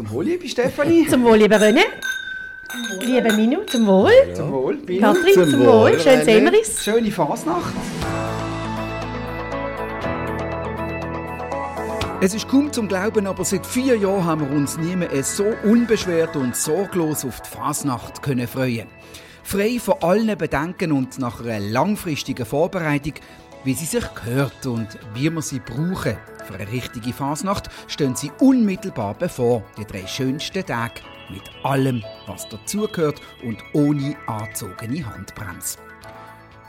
Zum Wohl, liebe Stefanie. Zum Wohl, lieber René. Liebe Minu, zum Wohl. Ja. Zum Wohl, Bill. Katrin, zum, Zum Wohl. Wohl, Schön sehen wir uns. Schöne Fasnacht. Es ist kaum zum Glauben, aber seit vier Jahren haben wir uns nie mehr so unbeschwert und sorglos auf die Fasnacht können freuen. Frei von allen Bedenken und nach einer langfristigen Vorbereitung, wie sie sich gehört und wie wir sie brauchen. Für eine richtige Fasnacht stehen sie unmittelbar bevor, die drei schönsten Tage, mit allem, was dazugehört und ohne angezogene Handbremse.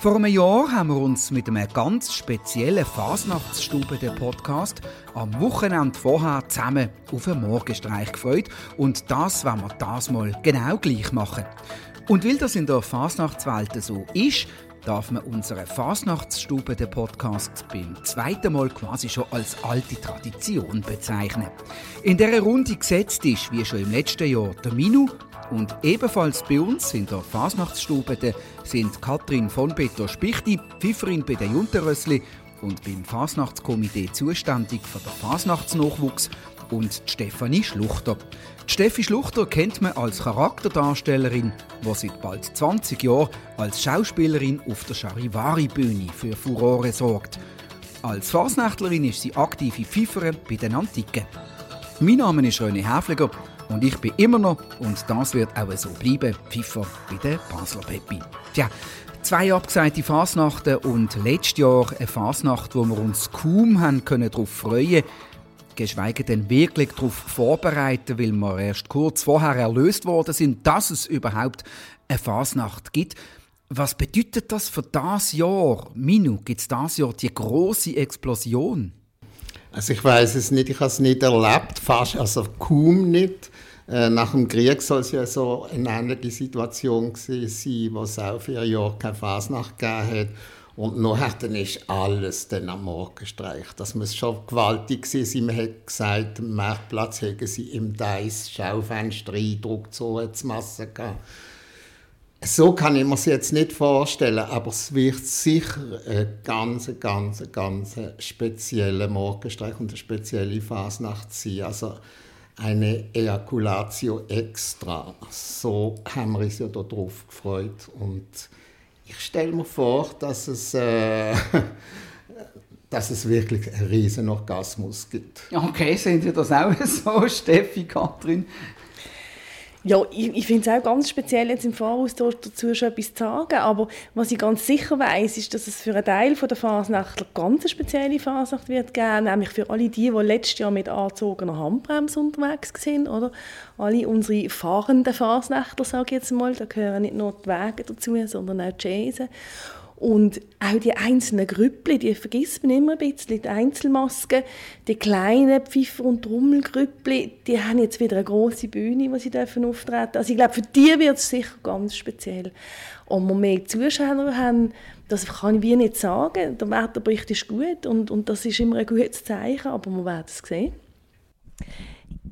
Vor einem Jahr haben wir uns mit einem ganz speziellen Fasnachtsstube der Podcast am Wochenende vorher zusammen auf einen Morgenstreich gefreut und das wollen wir das mal genau gleich machen. Und weil das in der Fasnachtswelt so ist, darf man unsere Fasnachtsstube der Podcast beim zweiten Mal quasi schon als alte Tradition bezeichnen. In der Runde gesetzt ist, wie schon im letzten Jahr, der Minu und ebenfalls bei uns in der Fasnachtsstube sind Katrin von Peter Spichti, Pfifferin bei den Junterössli und beim Fasnachtskomitee zuständig für den Fasnachtsnachwuchs und Stefanie Schluchter. Steffi Schluchter kennt man als Charakterdarstellerin, die seit bald 20 Jahren als Schauspielerin auf der Charivari-Bühne für Furore sorgt. Als Fasnächtlerin ist sie aktive Pfifferin bei den Antiken. Mein Name ist René Häfliger und ich bin immer noch, und das wird auch so bleiben, Pfiffer bei der Basler Peppi. Tja, zwei abgesagte Fasnachten und letztes Jahr eine Fasnacht, wo wir uns kaum haben können darauf freuen geschweige denn wirklich darauf vorbereiten, weil wir erst kurz vorher erlöst worden sind, dass es überhaupt eine Fasnacht gibt. Was bedeutet das für das Jahr? Minu, gibt es das Jahr die große Explosion? Also ich weiß es nicht, ich habe es nicht erlebt, fast, also kaum nicht. Äh, Nach dem Krieg soll es ja so eine ähnliche Situation gewesen sein, wo es auch vier Jahre keine Fasnacht gegeben hat. Und nachher dann ist alles dann am Morgenstreich. Das muss schon gewaltig sein. Man hat gesagt, am Marktplatz hätten sie im Deiss Schaufenster eindruckt, so hat es Masse gehabt. So kann ich mir es jetzt nicht vorstellen, aber es wird sicher ein ganz, ganz, ganz spezieller Morgenstreich und eine spezielle Fasnacht sein. Also eine Ejaculatio extra. So haben wir uns ja darauf gefreut. Und ich stelle mir vor, dass es, äh, dass es wirklich einen riesen Orgasmus gibt. Okay, sind ihr das auch so, Steffi, Katrin? Ja, ich, ich finde es auch ganz speziell, jetzt im Voraus da- dazu schon etwas zu sagen. Aber was ich ganz sicher weiß, ist, dass es für einen Teil der Fasnachtler ganz eine spezielle Fasnacht wird geben. Nämlich für alle die, die letztes Jahr mit angezogener Handbremse unterwegs sind. Oder? Alle unsere fahrenden Fasnachtler, sage ich jetzt mal. Da gehören nicht nur die Wege dazu, sondern auch die Chaisen. Und auch die einzelnen Grüppli, die vergisst man immer ein bisschen, die Einzelmasken, die kleinen Pfiffer- und Trommelgrüppli, die haben jetzt wieder eine grosse Bühne, wo sie dürfen auftreten Also ich glaube, für die wird es sicher ganz speziell. Und wir mehr Zuschauer haben, das kann ich wie nicht sagen. Der Wetterbericht ist gut und, und das ist immer ein gutes Zeichen, aber wir werden es sehen.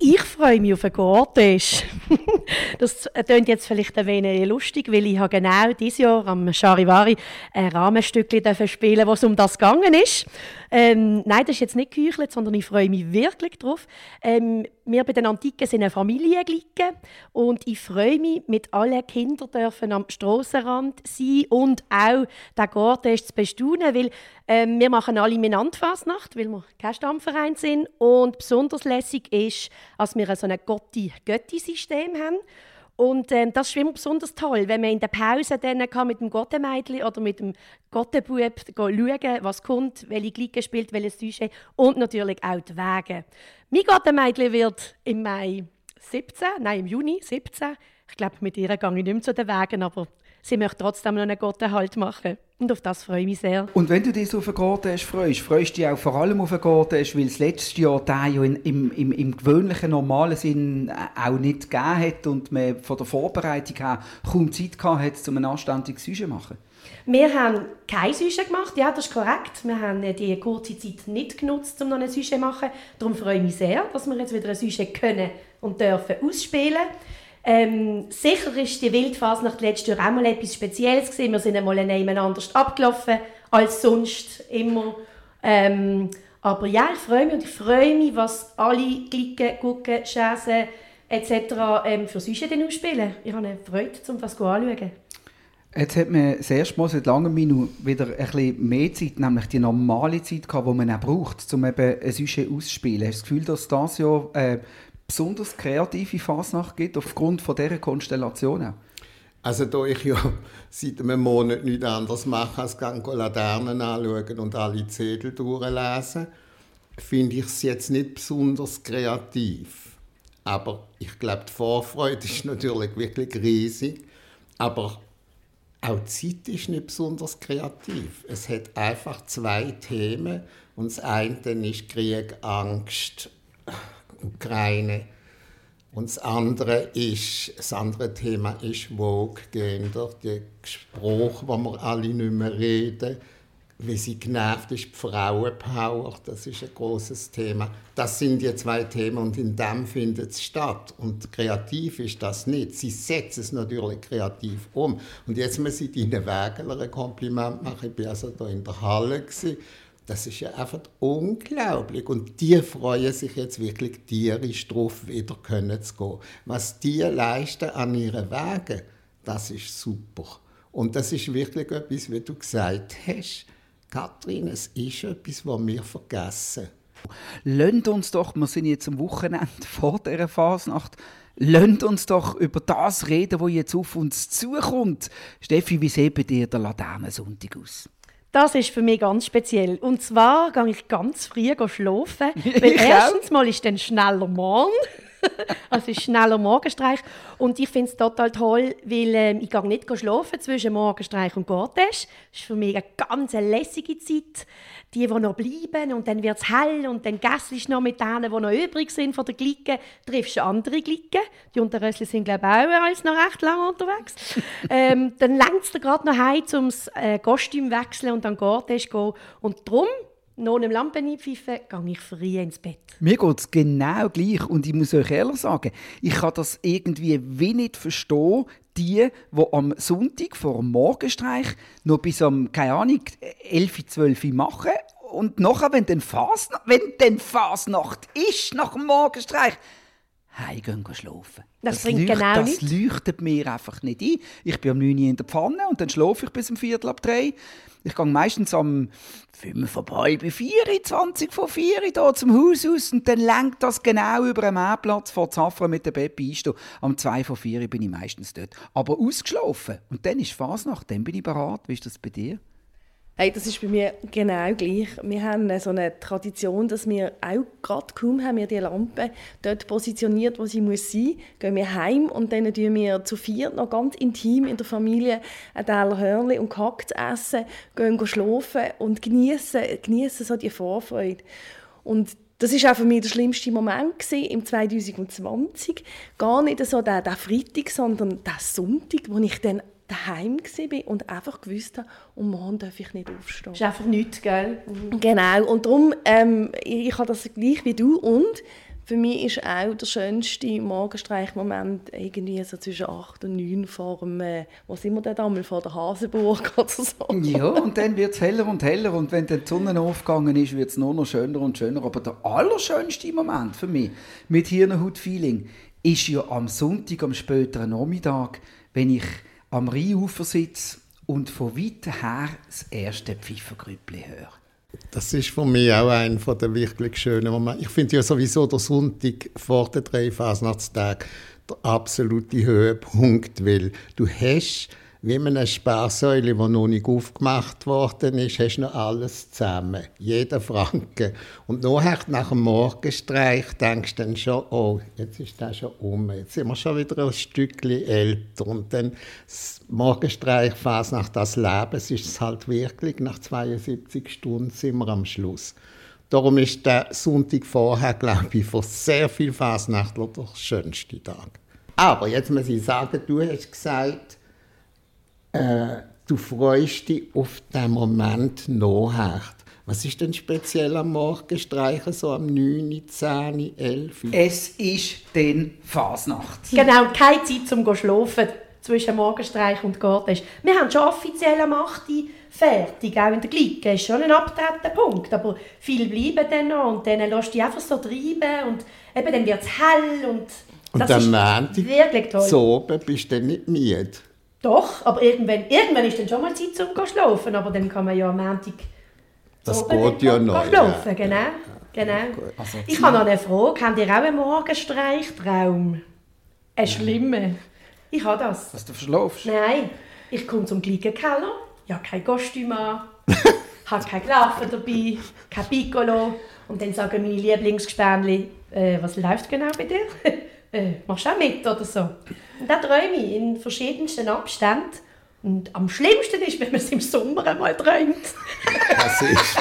Ich freue mich auf einen Gortisch. das klingt jetzt vielleicht ein wenig lustig, weil ich habe genau dieses Jahr am Charivari ein Rahmenstückchen spielen wo es um das gegangen ist. Ähm, nein, das ist jetzt nicht geheuchelt, sondern ich freue mich wirklich drauf. Ähm, wir bei den Antiken sind eine Familienglicke und ich freue mich, mit allen Kindern dürfen am Strassenrand sein und auch den Gortisch zu bestaunen, weil ähm, wir machen alle Miteinander-Fasnacht, weil wir kein Stammverein sind und besonders lässig ist, dass wir so ein Gotti-Götti-System haben. Und ähm, das ist immer besonders toll, wenn man in der Pause dann kann mit dem Gottemädchen oder mit dem Gottenbub schauen was kommt, welche Glicke spielt, welches Sujet und natürlich auch die Wege. Mein Gottemädchen wird im Mai 17, nein, im Juni 17. Ich glaube, mit ihr gehe ich nicht mehr zu den Wegen, aber sie möchte trotzdem noch einen Gottenhalt machen. Und auf das freue ich mich sehr. Und wenn du dich so auf einen Gortesch freust, freust du dich auch vor allem auf einen Gortesch, weil es letztes Jahr der ja in, im, im, im gewöhnlichen, normalen Sinn äh, auch nicht gegeben hat und man von der Vorbereitung her kaum Zeit gehabt hat, um ein anständiges Sujet zu machen? Wir haben kein Sujet gemacht, ja, das ist korrekt. Wir haben äh, die kurze Zeit nicht genutzt, um noch ein Sujet zu machen. Darum freue ich mich sehr, dass wir jetzt wieder ein Sujet können und dürfen ausspielen. Ähm, sicher ist die Wildphase letztes Jahr auch mal etwas Spezielles gewesen. Wir sind einmal nebeneinander abgelaufen als sonst immer. Ähm, aber ja, ich freue mich und ich freue mich, was alle Glicken, Gucken, Schäsen, etc. Ähm, für sonst denn ausspielen. Ich habe eine Freude, um das anzuschauen. Jetzt hat man das erste Mal seit langem wieder ein mehr Zeit, nämlich die normale Zeit gehabt, die man auch braucht, um eben ein Sujet auszuspielen. Hast du das Gefühl, dass das Jahr äh, besonders kreative Fasnacht gibt, aufgrund von dieser Konstellation? Also da ich ja seit einem Monat nichts anderes mache, als Laternen anschauen und alle Zettel durchlesen, finde ich es jetzt nicht besonders kreativ. Aber ich glaube, die Vorfreude ist natürlich wirklich riesig. Aber auch die Zeit ist nicht besonders kreativ. Es hat einfach zwei Themen. Und das eine ist Krieg, Angst, Ukraine. Und das andere, ist, das andere Thema ist Vogue, Gender, der Spruch, wo wir alle nicht mehr reden wie sie genervt ist, die Frauenpower, das ist ein großes Thema. Das sind die zwei Themen und in dem findet es statt. Und kreativ ist das nicht. Sie setzen es natürlich kreativ um. Und jetzt muss ich Ihnen Wägeler ein Kompliment machen. Ich war also da in der Halle. Gewesen. Das ist ja einfach unglaublich. Und die freuen sich jetzt wirklich tierisch darauf, wieder können zu gehen. Was die leisten an ihren Wegen, das ist super. Und das ist wirklich etwas, wie du gesagt hast Kathrin, es ist etwas, was wir vergessen. Lönnt uns doch, wir sind jetzt am Wochenende vor dieser Fasnacht, lönnt uns doch über das reden, was jetzt auf uns zukommt. Steffi, wie sieht bei dir der Laternensonntag aus? Das ist für mich ganz speziell. Und zwar gehe ich ganz früh schlafen, weil erstens mal ist dann schneller Morgen. also ist schneller Morgenstreich. Und ich finde es total toll, weil äh, ich gehe nicht schlafen zwischen Morgenstreich und Cortège. Das ist für mich eine ganz lässige Zeit. Die, die noch bleiben und dann wird es hell und dann gässlich noch mit denen, die noch übrig sind von der Glicke, triffst du andere Glicken. Die Unterrössli sind, glaube ich, auch als noch recht lange unterwegs. ähm, dann längt es gerade noch heim, um das äh, Kostüm wechseln und dann Cortège gehen. Und darum noch einem Lampen einpfeifen, gehe ich früh ins Bett. Mir geht es genau gleich. Und ich muss euch ehrlich sagen, ich kann das irgendwie wie nicht verstehen, die, die am Sonntag vor dem Morgenstreich noch bis um, keine Ahnung, 11, 12 Uhr machen und nachher, wenn dann Fasnacht, wenn dann Fasnacht ist, nach dem Morgenstreich, heimgehen schlafen. Das, das bringt leucht, genau Das leuchtet mir einfach nicht ein. Ich bin um 9 Uhr in der Pfanne und dann schlafe ich bis um Viertel ab 3. Ich gehe meistens am 5 vorbei, bei 4, 20 vor 4 hier zum Haus aus und dann lenkt das genau über einen Mähplatz vor Zafra mit der Beppi einstehen. Am 2 vor 4 bin ich meistens dort. Aber ausgeschlafen. Und dann ist Fasnacht, dann bin ich bereit. Wie ist das bei dir? Hey, das ist bei mir genau gleich. Wir haben so eine Tradition, dass wir auch gerade kaum haben wir die Lampe dort positioniert, wo sie muss sein, gehen wir heim und dann tun wir zu viert noch ganz intim in der Familie ein Teller Hörnli und gehackt essen, gehen schlafen und genießen, genießen so die Vorfreude. Und das ist auch für mich der schlimmste Moment im 2020. Gar nicht so der, der Freitag, sondern der Sonntag, wo ich dann daheim war und einfach gewusst habe, um morgen darf ich nicht aufstehen. Das ist einfach nichts, gell? Mhm. Genau, und darum, ähm, ich, ich habe das gleich wie du und für mich ist auch der schönste Morgenstreichmoment irgendwie so zwischen 8 und 9 vor dem, äh, wo sind wir denn damals, vor der Hasenburg oder so. Ja, und dann wird es heller und heller und wenn dann die Sonne aufgegangen ist, wird es nur noch schöner und schöner. Aber der allerschönste Moment für mich mit Hirnhaut-Feeling ist ja am Sonntag, am späteren Nachmittag, wenn ich am Rheinufer sitze und von weit her das erste Pfeifergrüppli höre. Das ist für mich auch ein der wirklich schönen Momente. Ich finde ja sowieso der Sonntag vor den drei Fasnachtstagen der absolute Höhepunkt, weil du hast wie in einer Sparsäule, die noch nicht aufgemacht worden ist, hast du noch alles zusammen. Jeder Franken. Und nachher, nach dem Morgenstreich, denkst du dann schon, oh, jetzt ist das schon um. Jetzt sind wir schon wieder ein Stückchen älter. Und dann das Morgenstreich, nach das Leben, ist es halt wirklich, nach 72 Stunden sind wir am Schluss. Darum ist der Sonntag vorher, glaube ich, für sehr viele Fasnachtler der schönste Tag. Aber jetzt muss ich sagen, du hast gesagt, äh, du freust dich auf den Moment nachher. Was ist denn speziell am Morgenstreichen, so am 9., 10., 11.? Es ist dann Fasnacht. Genau, keine Zeit zum Schlafen zwischen Morgenstreich und Garten. Wir haben schon offiziell am 8. fertig, auch in der Glicke. ist schon ein abtretender Punkt, aber viele bleiben dann noch und dann lässt du dich einfach so treiben und eben dann wird es hell und Und Das ist Montag, wirklich toll. so oben, bist du dann nicht müde. Doch, aber irgendwann, irgendwann ist dann schon mal Zeit zum zu schlafen, aber dann kann man ja am Montag Das geht ja noch. schlafen, ja. genau. genau. Also Ich habe noch eine Frage. Habt ihr auch einen Morgenstreichtraum? Einen schlimmen? Ich habe das. Dass du verschlafst. Nein, ich komme zum gleichen Keller, ich habe kein Kostüm an, habe kein Klaffen dabei, kein Piccolo. Und dann sagen meine Lieblingsgespänli, äh, was läuft genau bei dir? Äh, machst du auch mit oder so? Und dann träume ich in verschiedensten Abständen. Und am schlimmsten ist, wenn man es im Sommer einmal träumt. Das ist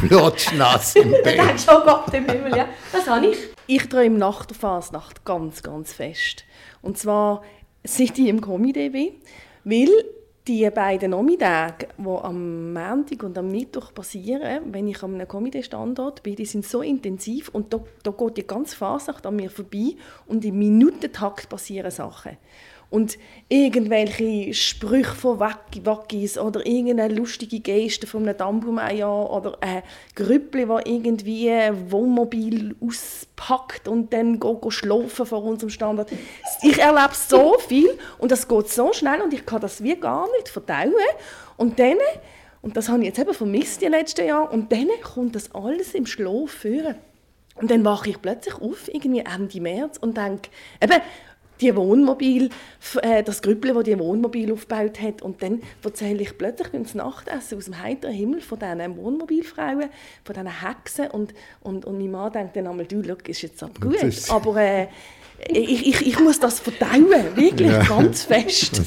flutschnass im Dann Bett. denkst du, oh Gott im Himmel, ja, das habe ich. Ich träume nach der Fasnacht ganz, ganz fest. Und zwar seit ich im Comedy bin, weil die beiden Nachmittage, die am Montag und am Mittwoch passieren, wenn ich an einem Comedy-Standort bin, die sind so intensiv und da, da geht die ganze Fasnacht an mir vorbei und im Minutentakt passieren Sachen. Und irgendwelche Sprüche von Wack- Wackis oder irgendeine lustige Geste von einem Dammbumeier oder ein Grüppli, das irgendwie ein Wohnmobil auspackt und dann schlafen vor unserem Standort. Ich erlebe so viel und das geht so schnell und ich kann das wie gar nicht verdauen. Und dann, und das habe ich jetzt eben vermisst die letzten Jahre, und dann kommt das alles im Schlaf führen. Und dann wache ich plötzlich auf, irgendwie Ende März, und denke, eben, die Wohnmobil, äh, das Grüppel, das die Wohnmobil aufgebaut hat. Und dann erzähle ich plötzlich beim Nachtessen aus dem heiteren Himmel von diesen Wohnmobilfrauen, von diesen Hexen. Und, und, und mein Mann denkt dann einmal, du, schau, ist jetzt aber gut. Aber äh, ich, ich, ich muss das verdauen, wirklich, ganz fest.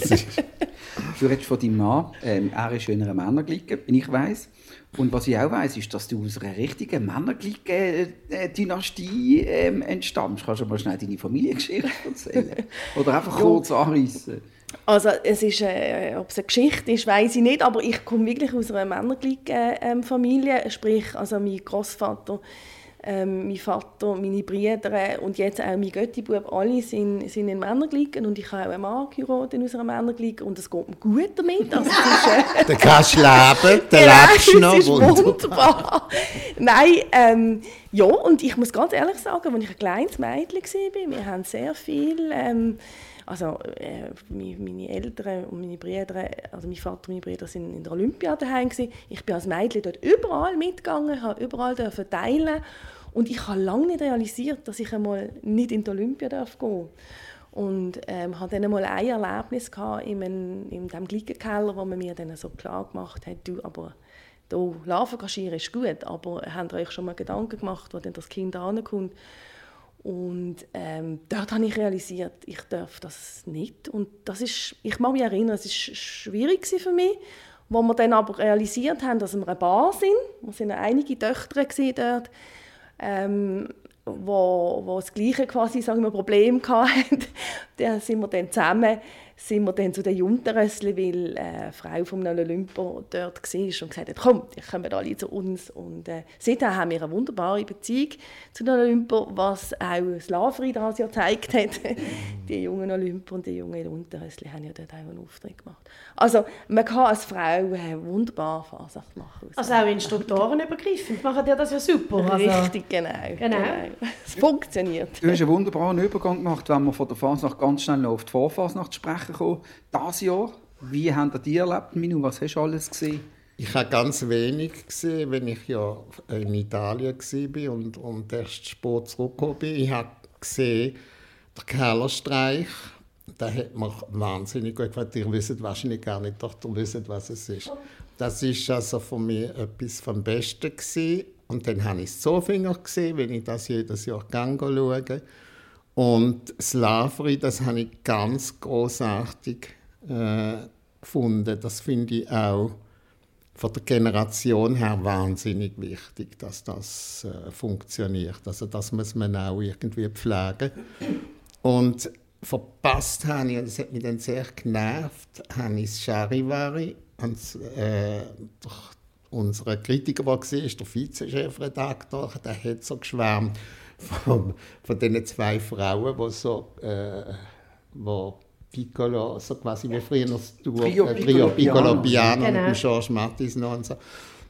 Du redest von deinem Mann, ähm, er ist in einer Männerglicke, wie ich weiß. Und was ich auch weiß, ist, dass du aus einer richtigen Männerglicke-Dynastie ähm, entstammst. Kannst du mal schnell deine Familiengeschichte erzählen? Oder einfach kurz anreißen? Also es ist, äh, ob es eine Geschichte ist, weiß ich nicht, aber ich komme wirklich aus einer Männergleichen-Familie, sprich also mein Großvater, ähm, mein Vater, meine Brüder und jetzt auch mein Göttibub, alle sind, sind in Männergleichen und ich habe auch einen Mann geheiratet aus einer Männergleiche und es geht mir gut damit. Also, ist, äh, dann kannst du leben, dann Genau, lebst du noch. ist wunderbar. wunderbar. Nein, ähm, ja, und ich muss ganz ehrlich sagen, als ich ein kleines Mädchen war, wir haben sehr viel, ähm, also äh, meine, meine Eltern und meine Brüder, also mein Vater und meine Brüder sind in der Olympia daheim gewesen. Ich bin als Mädchen dort überall mitgegangen, habe überall dürfen teilen und ich habe lange nicht realisiert, dass ich einmal nicht in die Olympia darf gehen und ähm, hatte dann mal ein Erlebnis in, einem, in dem Glickenkeller, wo man mir dann so klar gemacht hat, du, aber da Larven kaschieren ist gut, aber habt ihr euch schon mal Gedanken gemacht, wo dann das Kind ankommt? Und ähm, dort habe ich realisiert, ich darf das nicht. Und das ist, ich kann mich erinnern, es war schwierig für mich, wo wir dann aber realisiert haben, dass wir eine Bar sind. Wir sind einige Töchter dort, ähm, wo, wo das gleiche quasi, sagen wir, Problem hatten. da sind wir dann zusammen sind wir dann zu den Junterössli, weil äh, eine Frau von einem Olympo dort war und gesagt hat, komm, die kommen alle zu uns. Und äh, seitdem haben wir eine wunderbare Beziehung zu den Olympo, was auch das Lavri das ja gezeigt hat. die jungen Olympo und die jungen Junterössli haben ja dort auch einen Auftritt gemacht. Also man kann als Frau äh, wunderbar Fasnacht machen. Also auch Instruktoren übergreifend machen ja das ja super. Also, Richtig, genau. Genau. Es funktioniert. Du hast einen wunderbaren Übergang gemacht, wenn wir von der Fasnacht ganz schnell noch auf die Vorfasnacht zu sprechen kommen. Dieses Jahr, wie ihr die erlebt, Minu? Was hast du alles gesehen? Ich habe ganz wenig gesehen, wenn ich ja in Italien war und, und erst spät zurückgekommen bin. Ich habe gesehen, der Kellerstreich, da hat mir wahnsinnig gut gefallen. Ihr wisst wahrscheinlich gar nicht, doch ihr wisst, was es ist. Das ist also für mich etwas vom Besten gewesen. Und dann habe ich das Zofinger gesehen, wenn ich das jedes Jahr schaue. Und das Lavri, das habe ich ganz großartig äh, gefunden. Das finde ich auch von der Generation her wahnsinnig wichtig, dass das äh, funktioniert. Also das muss man auch irgendwie pflegen. Und verpasst habe ich, und das hat mich dann sehr genervt, habe ich das Charivari, und, äh, unser Kritiker, der war, der Vizechefredakteur, der hat so geschwärmt von, von diesen zwei Frauen, die so, äh, wo Piccolo, so quasi wie früher das Duo, Trio äh, Piccolo Trio Piccolo Piano. Genau. dem George Martis noch und so.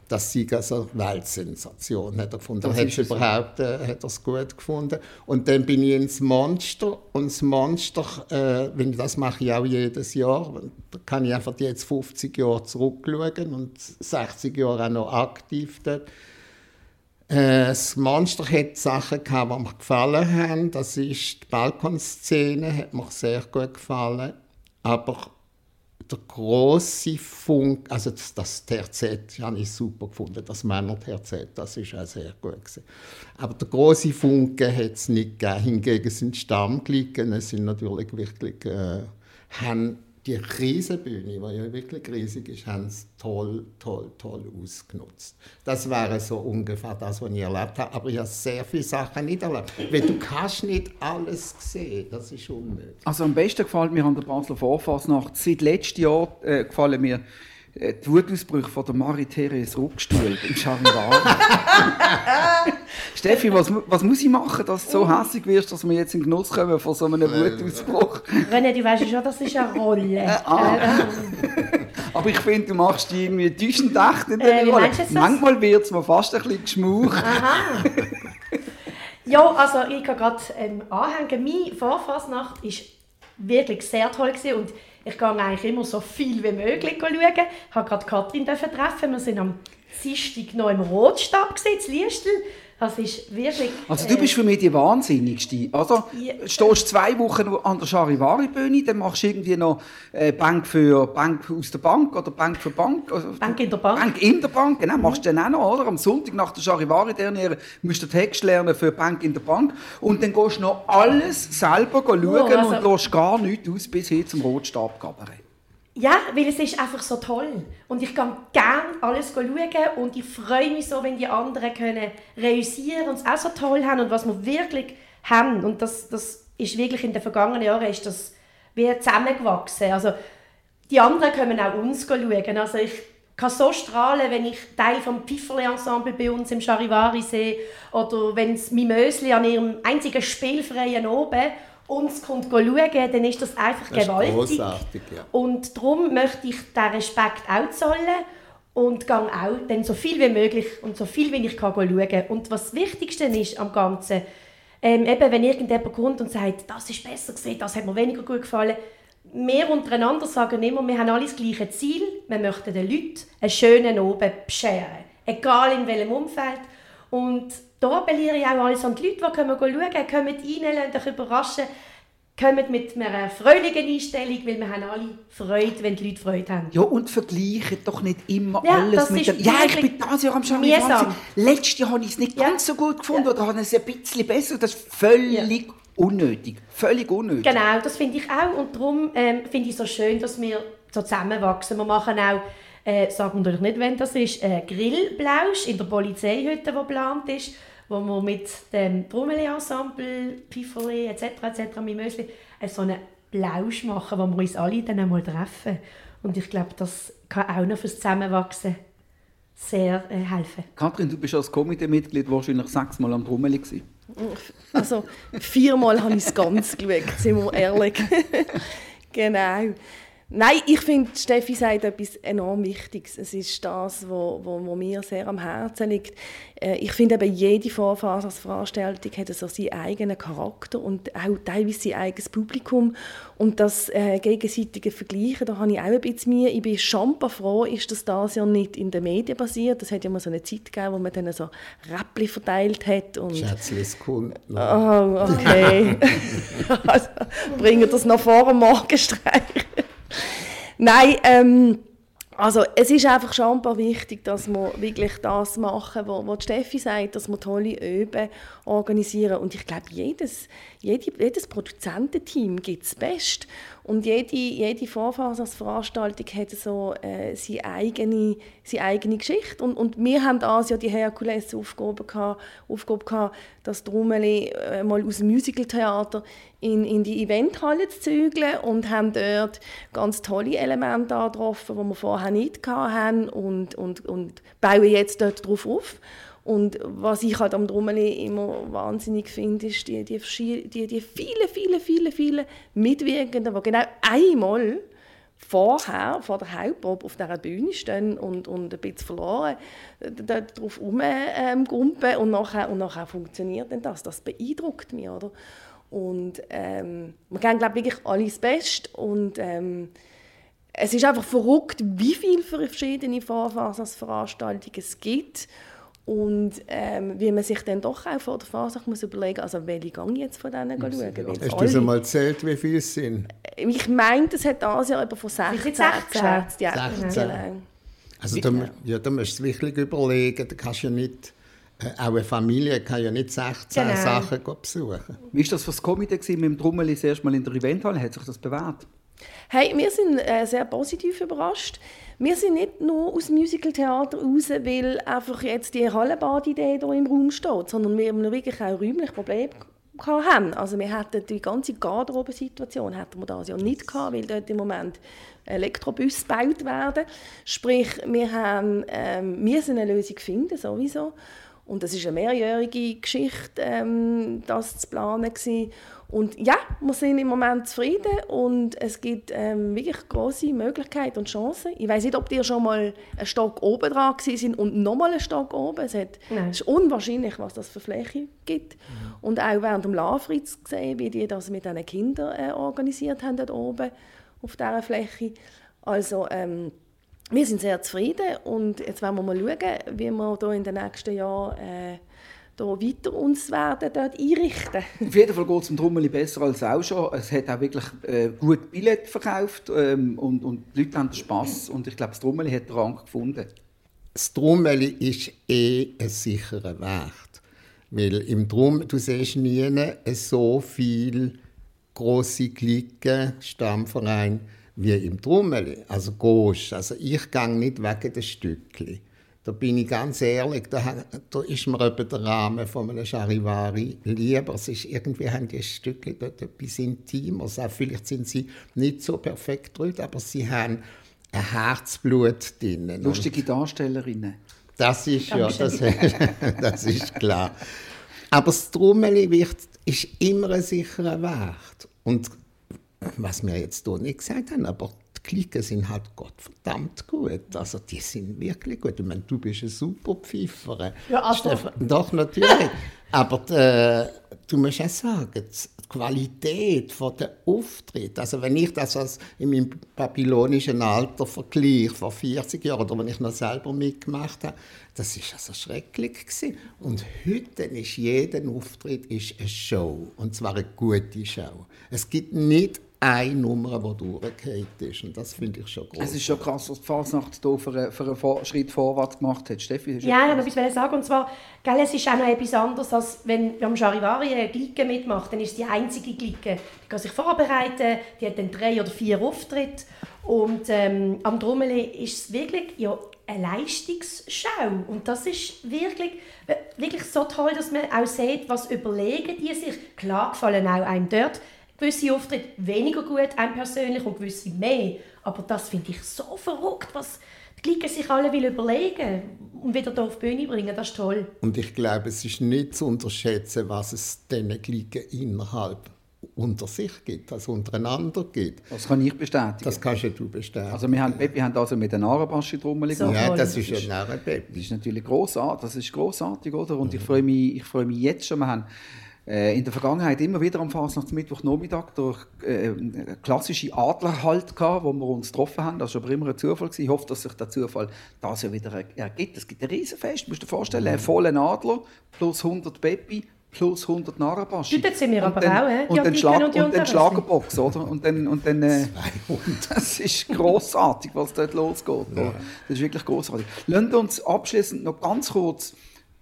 das sei also eine Weltsensation, hat er gefunden. Das Er hat es überhaupt äh, hat er's gut gefunden. Und dann bin ich ins Monster. Und das Monster, äh, wenn ich das mache ich auch jedes Jahr, da kann ich einfach jetzt 50 Jahre zurückschauen und 60 Jahre auch noch aktiv dort. Äh, Das Monster hat Sachen gehabt, die mir gefallen haben. Das ist die Balkonszene, hat mir sehr gut gefallen. Aber der große Funk, also das, das TRZ habe ich super gefunden, das Männer-TRZ, das ist auch sehr gut gewesen. Aber der große Funke hat es nicht gegeben. Hingegen sind Stammglicken, es sind natürlich wirklich, äh, haben die Riesenbühne, die ja wirklich riesig ist, haben es toll, toll, toll ausgenutzt. Das wäre so ungefähr das, was ich erlebt habe. Aber ich habe sehr viele Sachen nicht erlebt. Weil du kannst nicht alles sehen, das ist unmöglich. Also am besten gefällt mir an der Basler Vorfasnacht seit letztem Jahr äh, gefallen mir äh, die Wutausbrüche von der Marie-Therese Ruckstuhl im Charivari. Steffi, was, was muss ich machen, dass du so hässlich wirst, dass wir jetzt in Genuss kommen von so einem Wutausbruch? René, du weißt schon, das ist eine Rolle. ah. Äh, Aber ich finde, du machst die irgendwie täuschend echt in Äh, der wie Rolle. Manchmal wird es mir fast ein bisschen geschmaucht. Aha. ja, also ich kann gerade ähm, anhängen. Meine Vorfasnacht war wirklich sehr toll gewesen und ich gehe eigentlich immer so viel wie möglich schauen. Ich habe gerade Katrin dürfen treffen. Wir sind am Dienstag noch im Rotstab gewesen, in Liestel. Das ist wirklich... Also du bist für mich die Wahnsinnigste. Also, Ja. stehst zwei Wochen an der Charivari-Bühne, dann machst du irgendwie noch äh, Bank für Bank aus der Bank oder Bank für Bank. Also, Bank in der Bank. Bank in der Bank, genau, machst du dann auch noch, oder? Am Sonntag nach der Charivari-Derniere musst du den Text lernen für Bank in der Bank und dann gehst du noch alles selber schauen Oh, also- und lässt gar nichts aus bis hin zum Rotstab-Kabarett. Ja, weil es ist einfach so toll. Und ich kann gerne alles schauen und ich freue mich so, wenn die anderen können reüssieren und es auch so toll haben und was wir wirklich haben. Und das, das ist wirklich in den vergangenen Jahren ist das wie zusammengewachsen. Also die anderen können auch uns schauen. Also ich kann so strahlen, wenn ich Teil vom Pfifferli-Ensemble bei uns im Charivari sehe oder wenn es Mimösli an ihrem einzigen spielfreien oben uns kommt schauen, dann ist das einfach Das gewaltig. ja. Und darum möchte ich diesen Respekt auch zollen und gehe auch dann so viel wie möglich und so viel wie ich kann schauen. Und was das Wichtigste ist am Ganzen, ähm, eben wenn irgendjemand kommt und sagt, das ist besser gesehen, das hat mir weniger gut gefallen, wir untereinander sagen immer, wir haben alle das gleiche Ziel, wir möchten den Leuten einen schönen Oben bescheren, egal in welchem Umfeld. Und da appelliere ich auch alles an die Leute, die kommen schauen, kommen rein, lasst euch überraschen, kommen mit einer fröhlichen Einstellung, weil wir haben alle Freude, wenn die Leute Freude haben. Ja, und vergleichen doch nicht immer Ja, alles das mit dem... Ja, ich bin dieses Jahr am mühsam. Letztes Jahr habe ich es nicht Ja. ganz so gut gefunden Ja. oder habe es ein bisschen besser. Das ist völlig unnötig. Völlig unnötig. Genau, das finde ich auch. Und darum ähm, finde ich es so schön, dass wir so zusammenwachsen. Wir machen auch, äh, sagen wir nicht, wenn das ist, äh, Grillblausch in der Polizeihütte, die geplant ist, wo wir mit dem Trommeli-Ensemble, Pfifferli etc. etc. Mimösli äh, so einen Blausch machen, wo wir uns alle dann einmal treffen. Und ich glaube, das kann auch noch fürs Zusammenwachsen sehr äh, helfen. Kathrin, du bist als Komiteemitglied wahrscheinlich sechsmal am Trommeli gewesen. Also viermal habe ich es ganz geschaut, sind wir ehrlich. genau. Nein, ich finde, Steffi sagt etwas enorm Wichtiges. Es ist das, was wo, wo, wo mir sehr am Herzen liegt. Äh, Ich finde eben, jede Vorfassungsveranstaltung hat so seinen eigenen Charakter und auch teilweise sein eigenes Publikum. Und das äh, gegenseitige Vergleichen, da habe ich auch ein bisschen Mühe. Ich bin schon froh, ist das das ja nicht in den Medien basiert. Das hat ja mal so eine Zeit gegeben, wo man dann so Räppli verteilt hat. Und Schätzlis kommt noch. Oh, okay. also, bringen das noch vor dem Morgenstreich. Nein, ähm, also es ist einfach scheinbar wichtig, dass wir wirklich das machen, was, was Steffi sagt, dass wir tolle Öben organisieren. Und ich glaube, jedes, jede, jedes Produzententeam gibt das Beste. Und jede, jede Vorfassungsveranstaltung hat so äh, seine, eigene, seine eigene Geschichte. Und, und wir haben also ja die Herkules-Aufgabe gehabt, Aufgabe gehabt, das Drummeli äh, mal aus dem Musicaltheater in, in die Eventhalle zu zügeln und haben dort ganz tolle Elemente angetroffen, die wir vorher nicht hatten und, und, und bauen jetzt dort drauf auf. Und was ich halt am Drummeli immer wahnsinnig finde, ist die, die, die, die viele, viele, viele, viele Mitwirkenden, die genau einmal vorher, vor der Hauptprobe auf dieser Bühne stehen und, und ein bisschen verloren dort drauf rumgumpen ähm, und nachher, und nachher funktioniert dann das. Das beeindruckt mich, oder? Und ähm, wir geben, glaube ich, wirklich alles Beste und ähm, es ist einfach verrückt, wie viele verschiedene Vorphasenveranstaltungen es gibt und ähm, wie man sich dann doch auch vor der Phase muss überlegen also welche Gang jetzt von denen schauen. Ja. Hast du das einmal gezählt, wie viele es sind? Ich meine, es hat das Jahr etwa von 16 geschätzt. Ja, 16. Also da, ja, da musst du wirklich überlegen, da kannst du ja nicht... Äh, auch eine Familie kann ja nicht 16 genau. Sachen besuchen. Wie war das für das Komitee mit dem Drummeli das erste Mal in der Eventhalle? Hat sich das bewährt? Hey, wir sind äh, sehr positiv überrascht. Wir sind nicht nur aus dem Musical-Theater raus, weil einfach jetzt die Hallenbad-Idee hier im Raum steht, sondern wir haben wirklich auch räumlich Probleme haben. Also wir hatten die ganze Garderobensituation hätten wir das ja nicht gehabt, weil dort im Moment Elektrobus gebaut werden. Sprich, wir haben, ähm, müssen eine Lösung finden, sowieso. Und das ist eine mehrjährige Geschichte, ähm, das zu planen gewesen. Und ja, wir sind im Moment zufrieden und es gibt ähm, wirklich große Möglichkeiten und Chancen. Ich weiß nicht, ob ihr schon mal einen Stock oben dran sind und nochmal einen Stock oben. Es, hat, es, ist unwahrscheinlich, was das für Fläche gibt. Mhm. Und auch während dem Lafritz gesehen, wie die das mit diesen Kindern äh, organisiert haben dort oben auf dieser Fläche. Also ähm, wir sind sehr zufrieden und jetzt wollen wir mal schauen, wie wir hier in den nächsten Jahren äh, da weiter uns werden dort einrichten. Auf jeden Fall geht es im Trommeli besser als auch schon. Es hat auch wirklich äh, gut Billett verkauft ähm, und, und die Leute haben Spass und ich glaube, das Trommeli hat den Rang gefunden. Das Trommeli ist eh ein sicherer Wert, weil im Drum, du siehst nie so viele grosse Klicken, Stammvereine, wie im Trommeli. Also gehst. Also ich gehe nicht wegen den Stückchen. Da bin ich ganz ehrlich, da, da ist mir etwa der Rahmen von einem Charivari lieber. Es ist, irgendwie haben die Stücke dort etwas Intimes. Auch vielleicht sind sie nicht so perfekt drin, aber sie haben ein Herzblut drin. Lustige Darstellerinnen. Das ist ja, das, das ist klar. Aber das Trommeli wird, ist immer ein sicherer Wert. Und was wir jetzt hier nicht gesagt haben, aber Klicken sind halt Gottverdammt gut. Also die sind wirklich gut. Ich meine, du bist ein super Pfeifer. Ja, also. Stefan, doch, natürlich. Aber die, äh, du musst auch sagen, die Qualität der Auftritt, also wenn ich das als in meinem babylonischen Alter vergleiche, vor 40 Jahren, oder wenn ich noch selber mitgemacht habe, das ist also schrecklich gewesen. Und heute ist jeder Auftritt ist eine Show, und zwar eine gute Show. Es gibt nicht eine Nummer, die durchgefallen ist. Und das finde ich schon groß. Es ist schon krass, was die Fasnacht hier für einen, für einen Schritt vorwärts gemacht hat. Steffi, ja, ich wollte etwas sagen. Und zwar, gell, es ist auch noch etwas anderes, als wenn am Charivari eine Glicke mitmacht, dann ist es die einzige Glicke. Die kann sich vorbereiten, die hat dann drei oder vier Auftritte. Und ähm, am Drummeli ist es wirklich ja, eine Leistungsschau. Und das ist wirklich, wirklich so toll, dass man auch sieht, was überlegen die sich. Klar gefallen auch einem dort gewisse Auftritte weniger gut, einem persönlich, und gewisse mehr. Aber das finde ich so verrückt, was die Glieder sich alle will überlegen und wieder hier auf die Bühne bringen. Das ist toll. Und ich glaube, es ist nicht zu unterschätzen, was es diesen Gliedern innerhalb unter sich gibt, also untereinander gibt. Das kann ich bestätigen. Das kannst ja du bestätigen. Also wir haben, wir haben also mit der Narrenbasche drum so Ja, das ist ja Narrenbaby. Das ist natürlich großartig, das ist großartig, oder? Und mhm. ich freue mich, ich freue mich jetzt schon. Wir haben in der Vergangenheit immer wieder am Fasnachtsmittwochnachmittag durch äh, klassische Adlerhalt gehabt, wo wir uns getroffen haben. Das war aber immer ein Zufall. Ich hoffe, dass sich der Zufall das ja wieder ergibt. Es gibt ein Riesenfest, musst du dir vorstellen, ein voller Adler plus 100 Peppi plus 100 Narabaschi. Dort sind wir aber dann, auch, he? und, dann Schlag, und, und dann Schlagerbox, oder? Und dann, und dann, äh, das ist großartig, was dort losgeht. Ja. Das ist wirklich großartig. Lassen wir uns abschließend noch ganz kurz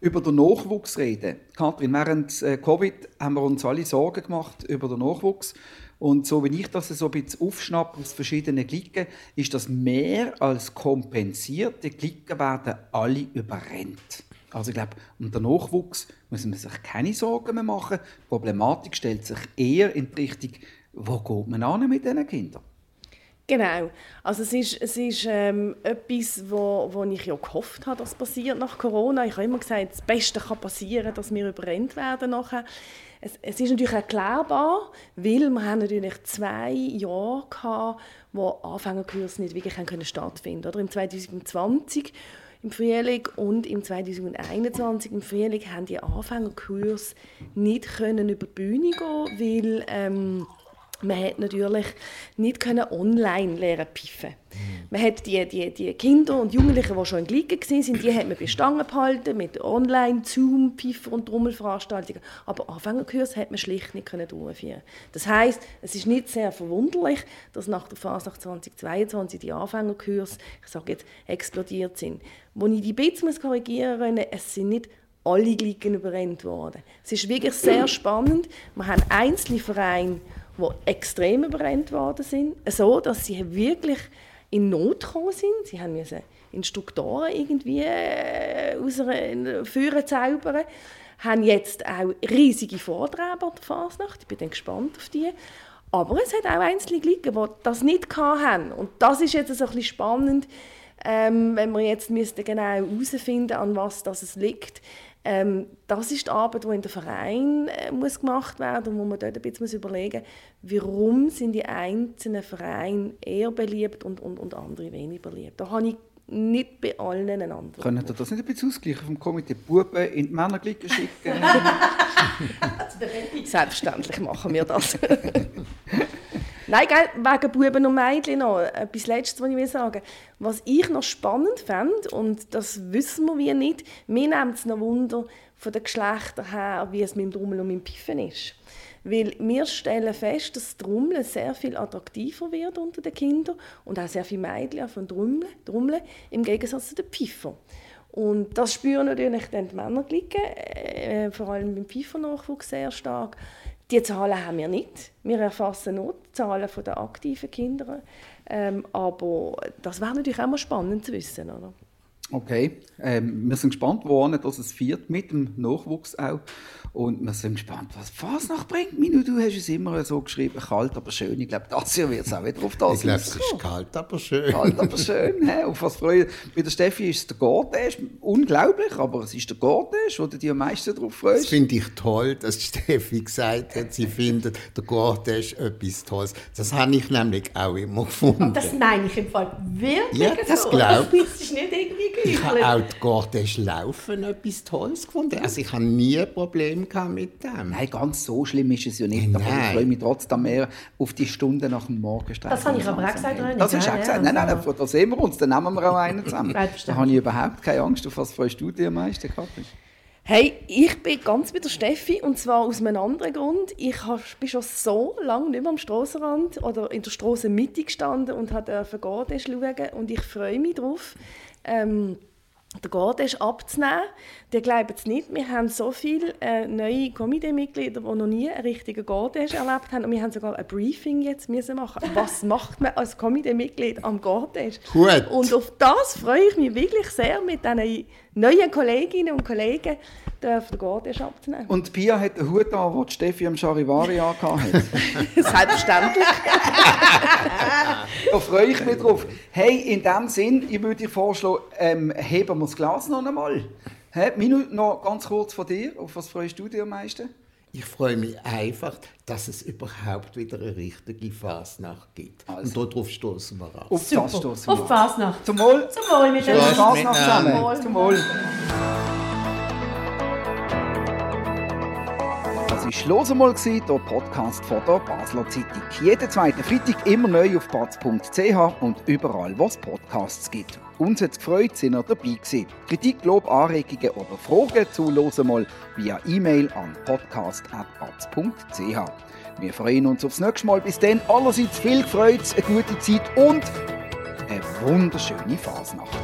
über den Nachwuchs reden. Kathrin, während äh, Covid haben wir uns alle Sorgen gemacht über den Nachwuchs. Und so wie ich das so ein bisschen aufschnappe aus verschiedenen Klicken, ist das mehr als kompensiert. Die Klicken werden alle überrennt. Also ich glaube, um den Nachwuchs muss man sich keine Sorgen mehr machen. Die Problematik stellt sich eher in die Richtung, wo geht man an mit diesen Kindern? Genau. Also es ist, es ist ähm, etwas, wo, wo ich ja gehofft habe, dass passiert nach Corona. Ich habe immer gesagt, das Beste kann passieren, dass wir überrennt werden nachher. Es, es ist natürlich erklärbar, weil wir haben natürlich zwei Jahre gehabt, wo Anfängerkurse nicht wirklich können stattfinden konnten. Im 2020 im Frühling und im 2021 im Frühling haben die Anfängerkurse nicht können über die Bühne gehen, weil ähm, man hat natürlich nicht können online lernen piffen. Mhm. Man hat die, die, die Kinder und Jugendlichen, die schon in Glicken waren, die hat man bei Stangen behalten mit online, Zoom, Piffer und Trommelveranstaltungen. Aber Anfängerkurs hat man schlicht nicht können durchführen. Das heißt, es ist nicht sehr verwunderlich, dass nach der Phase nach 2022 die Anfängerkurs, ich sage jetzt, explodiert sind. Wo ich die Bits muss korrigieren muss, es sind nicht alle Glicken überrennt worden. Es ist wirklich sehr spannend. Wir haben einzelne Vereine, die extrem überrennt worden sind, so dass sie wirklich in Not gekommen sind. Sie haben müssen Instruktoren irgendwie äh, aus einer Führer zaubern, haben jetzt auch riesige Vorträge an der Fasnacht. Ich bin dann gespannt auf die. Aber es hat auch Einzelne gegeben, die das nicht hatten. Und das ist jetzt ein bisschen spannend, ähm, wenn wir jetzt genau herausfinden, an was das liegt. Ähm, das ist die Arbeit, die in den Verein äh, muss gemacht werden muss, wo man dort ein bisschen muss überlegen muss, warum sind die einzelnen Vereine eher beliebt und, und, und andere weniger beliebt. Da habe ich nicht bei allen eine Antwort. Können Sie das nicht ein bisschen ausgleichen vom Komitee Buben in die Männerglicken schicken? Selbstverständlich machen wir das. Nein, gell, wegen Buben und Mädchen noch etwas Letztes, was ich sagen. Was ich noch spannend fände, und das wissen wir wie nicht, mir nimmt es noch Wunder von den Geschlechtern her, wie es mit dem Drummel und mit dem Piffen ist. Weil wir stellen fest, dass das Trommeln sehr viel attraktiver wird unter den Kindern und auch sehr viele Mädchen von Trommeln, im Gegensatz zu den Pfeifer. Und das spüren natürlich dann die Männer, äh, vor allem beim Pfeifernachwuchs sehr stark. Die Zahlen haben wir nicht. Wir erfassen nur die Zahlen der aktiven Kinder. Ähm, aber das wäre natürlich auch mal spannend zu wissen. Oder? Okay, ähm, wir sind gespannt, wohin das es führt mit dem Nachwuchs auch. Und wir sind gespannt, was Fasnacht bringt. Minu, du hast es immer so geschrieben, kalt, aber schön. Ich glaube, das Jahr wird es auch wieder auf das Ich glaube, es ist kalt, aber schön. Kalt, aber schön. He? Auf was freue Bei der Steffi ist es der Gordesch. Unglaublich, aber es ist der Gordesch, wo du dich am meisten darauf freust. Das finde ich toll, dass Steffi gesagt hat, sie findet der Gordesch etwas Tolles. Das habe ich nämlich auch immer gefunden. Das meine ich im Fall wirklich ja, das so. glaube ich. Das ist nicht irgendwie Ich habe auch die Gordesch Laufen etwas Tolles gefunden. Also ich habe nie ein Problem mit dem. Nein, ganz so schlimm ist es ja nicht. Nein. Aber ich freue mich trotzdem mehr auf die Stunde nach dem Morgenstreich. Das habe ich aber auch gesagt, René. Das hast du auch gesagt. Nein, nein, da sehen wir uns, dann nehmen wir auch einen zusammen. da habe ich überhaupt keine Angst. Auf was freust du dich am meisten, Katrin? Hey, ich bin ganz bei der Steffi und zwar aus einem anderen Grund. Ich bin schon so lange nicht mehr am Strassenrand oder in der Strassenmitte gestanden und durfte Garten schauen und ich freue mich darauf. Ähm, der Garten abzunehmen. Die glauben es nicht. Wir haben so viele äh, neue Komiteemitglieder, die noch nie einen richtigen Garten erlebt haben. Und wir haben sogar ein Briefing jetzt müssen machen. Was macht man als Komiteemitglied am Garten? Gut. Und auf das freue ich mich wirklich sehr mit diesen neuen Kolleginnen und Kollegen den Garten abzunehmen. Und Pia hat den Hut an, den Steffi am Charivari hat. Selbstverständlich. da freue ich mich drauf. Hey, in dem Sinn, ich würde dir vorschlagen, ähm, heben wir das Glas noch einmal. Hey, Minu, noch ganz kurz von dir. Auf was freust du dich am meisten? Ich freue mich einfach, dass es überhaupt wieder eine richtige Fasnacht gibt. Also. Und darauf stoßen wir an. Auf Super. das stoßen wir Auf Fasnacht. Zum Wohl. Zum Wohl mit der Fasnacht zusammen. Zum Wohl. Das war «Los einmal», der Podcast von der Basler Zeitung. Jeden zweiten Freitag immer neu auf batz.ch und überall, wo es Podcasts gibt. Uns hat es gefreut, sind ihr dabei gewesen. Kritik, Lob, Anregungen oder Fragen zu «Los einmal» via E-Mail an podcast.batz.ch. Wir freuen uns aufs nächste Mal. Bis dann allerseits viel Freude, eine gute Zeit und eine wunderschöne Fasnacht.